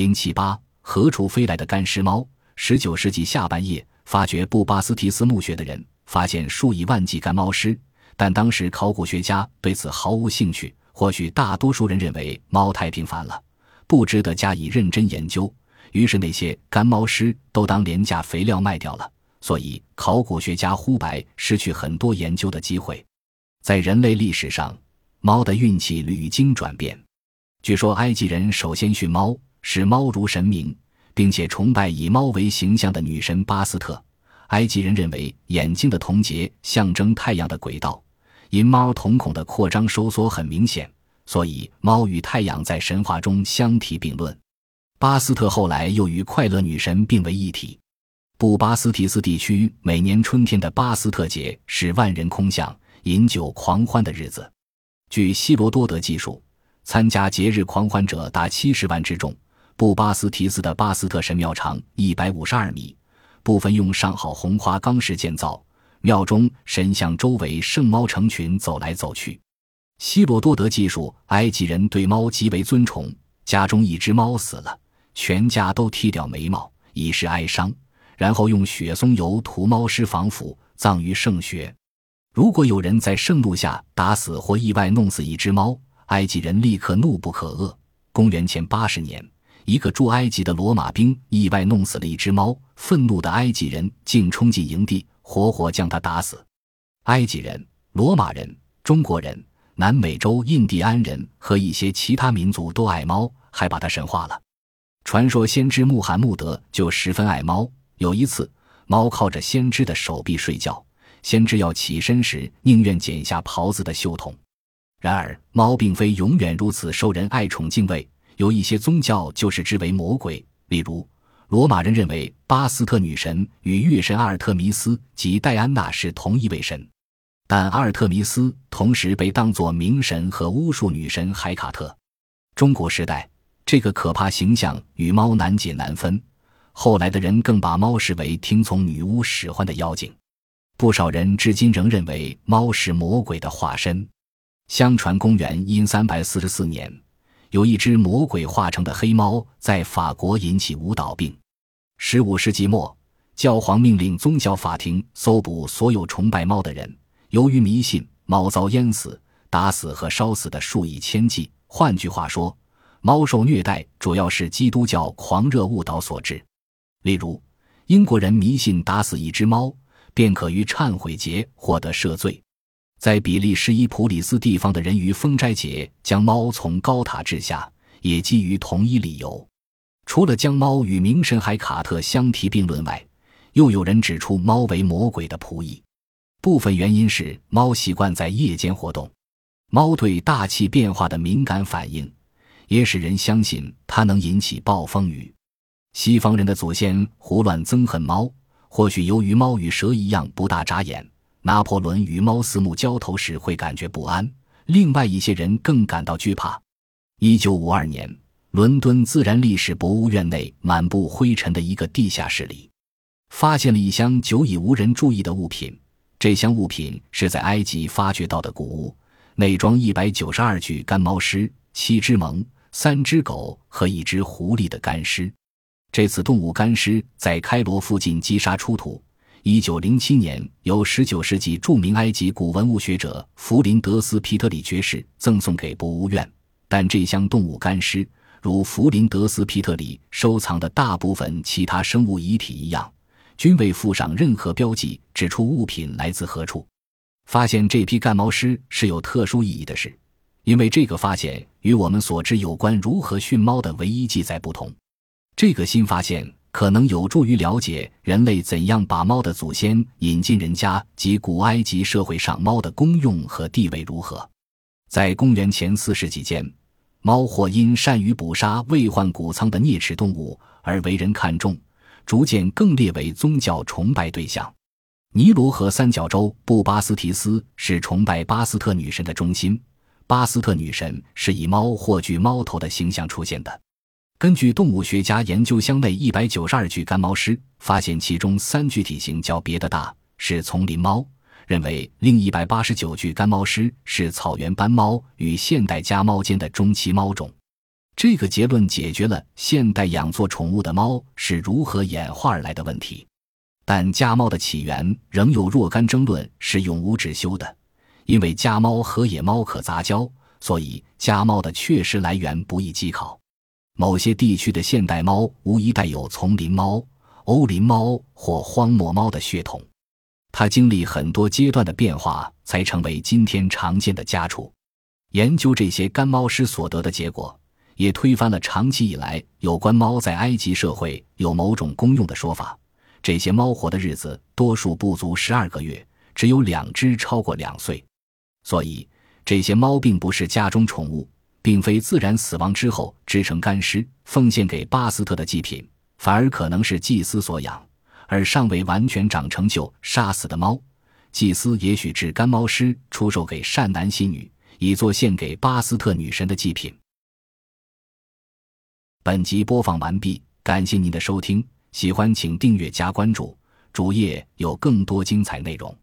零七八，何处飞来的干尸猫？十九世纪下半叶，发掘布巴斯提斯墓穴的人发现数以万计干猫尸，但当时考古学家对此毫无兴趣。或许大多数人认为猫太平凡了，不值得加以认真研究，于是那些干猫尸都当廉价肥料卖掉了。所以，考古学家呼白失去很多研究的机会。在人类历史上，猫的运气屡经转变。据说，埃及人首先驯猫，视猫如神明，并且崇拜以猫为形象的女神巴斯特。埃及人认为眼睛的瞳结象征太阳的轨道。因猫瞳孔的扩张收缩很明显，所以猫与太阳在神话中相提并论。巴斯特后来又与快乐女神并为一体。布巴斯提斯地区每年春天的巴斯特节是万人空巷、饮酒狂欢的日子。据希罗多德记述，参加节日狂欢者达七十万之众。布巴斯提斯的巴斯特神庙长一百五十二米，部分用上好红花岗石建造。庙中神像周围圣猫成群走来走去。希罗多德记述，埃及人对猫极为尊崇。家中一只猫死了，全家都剃掉眉毛以示哀伤，然后用雪松油涂猫尸防腐，葬于圣穴。如果有人在圣路下打死或意外弄死一只猫，埃及人立刻怒不可遏。公元前八十年，一个驻埃及的罗马兵意外弄死了一只猫，愤怒的埃及人竟冲进营地。活活将他打死。埃及人、罗马人、中国人、南美洲印第安人和一些其他民族都爱猫，还把它神化了。传说先知穆罕默德就十分爱猫。有一次，猫靠着先知的手臂睡觉，先知要起身时，宁愿剪下袍子的袖筒。然而，猫并非永远如此受人爱宠敬畏，有一些宗教就是之为魔鬼，例如。罗马人认为巴斯特女神与月神阿尔特弥斯及戴安娜是同一位神，但阿尔特弥斯同时被当作冥神和巫术女神海卡特。中国时代，这个可怕形象与猫难解难分。后来的人更把猫视为听从女巫使唤的妖精。不少人至今仍认为猫是魔鬼的化身。相传公元因三百四十四年。有一只魔鬼化成的黑猫在法国引起舞蹈病。十五世纪末，教皇命令宗教法庭搜捕所有崇拜猫的人。由于迷信，猫遭淹死、打死和烧死的数以千计。换句话说，猫受虐待主要是基督教狂热误导所致。例如，英国人迷信打死一只猫，便可于忏悔节获得赦罪。在比利时伊普里斯地方的人于封斋节将猫从高塔掷下，也基于同一理由。除了将猫与冥神海卡特相提并论外，又有人指出猫为魔鬼的仆役。部分原因是猫习惯在夜间活动，猫对大气变化的敏感反应，也使人相信它能引起暴风雨。西方人的祖先胡乱憎恨猫，或许由于猫与蛇一样不大眨眼。拿破仑与猫四目交头时会感觉不安，另外一些人更感到惧怕。一九五二年，伦敦自然历史博物院内满布灰尘的一个地下室里，发现了一箱久已无人注意的物品。这箱物品是在埃及发掘到的古物，内装一百九十二具干猫尸、七只獴、三只狗和一只狐狸的干尸。这次动物干尸在开罗附近击杀出土。一九零七年，由十九世纪著名埃及古文物学者弗林德斯皮特里爵士赠送给博物院，但这箱动物干尸，如弗林德斯皮特里收藏的大部分其他生物遗体一样，均未附上任何标记，指出物品来自何处。发现这批干猫尸是有特殊意义的事，因为这个发现与我们所知有关如何驯猫的唯一记载不同。这个新发现。可能有助于了解人类怎样把猫的祖先引进人家及古埃及社会上猫的功用和地位如何。在公元前四世纪间，猫或因善于捕杀未患谷仓的啮齿动物而为人看重，逐渐更列为宗教崇拜对象。尼罗河三角洲布巴斯提斯是崇拜巴斯特女神的中心，巴斯特女神是以猫或具猫头的形象出现的。根据动物学家研究箱内一百九十二具干猫尸，发现其中三具体型较别的大，是丛林猫；认为另一百八十九具干猫尸是草原斑猫与现代家猫间的中期猫种。这个结论解决了现代养作宠物的猫是如何演化而来的问题。但家猫的起源仍有若干争论，是永无止休的。因为家猫和野猫可杂交，所以家猫的确实来源不易稽考。某些地区的现代猫无疑带有丛林猫、欧林猫或荒漠猫的血统，它经历很多阶段的变化，才成为今天常见的家畜。研究这些干猫师所得的结果，也推翻了长期以来有关猫在埃及社会有某种功用的说法。这些猫活的日子多数不足十二个月，只有两只超过两岁，所以这些猫并不是家中宠物，并非自然死亡之后制成干尸奉献给巴斯特的祭品，反而可能是祭司所养，而尚未完全长成就杀死的猫，祭司也许制干猫尸出售给善男信女，以作献给巴斯特女神的祭品。本集播放完毕，感谢您的收听。喜欢请订阅加关注，主页有更多精彩内容。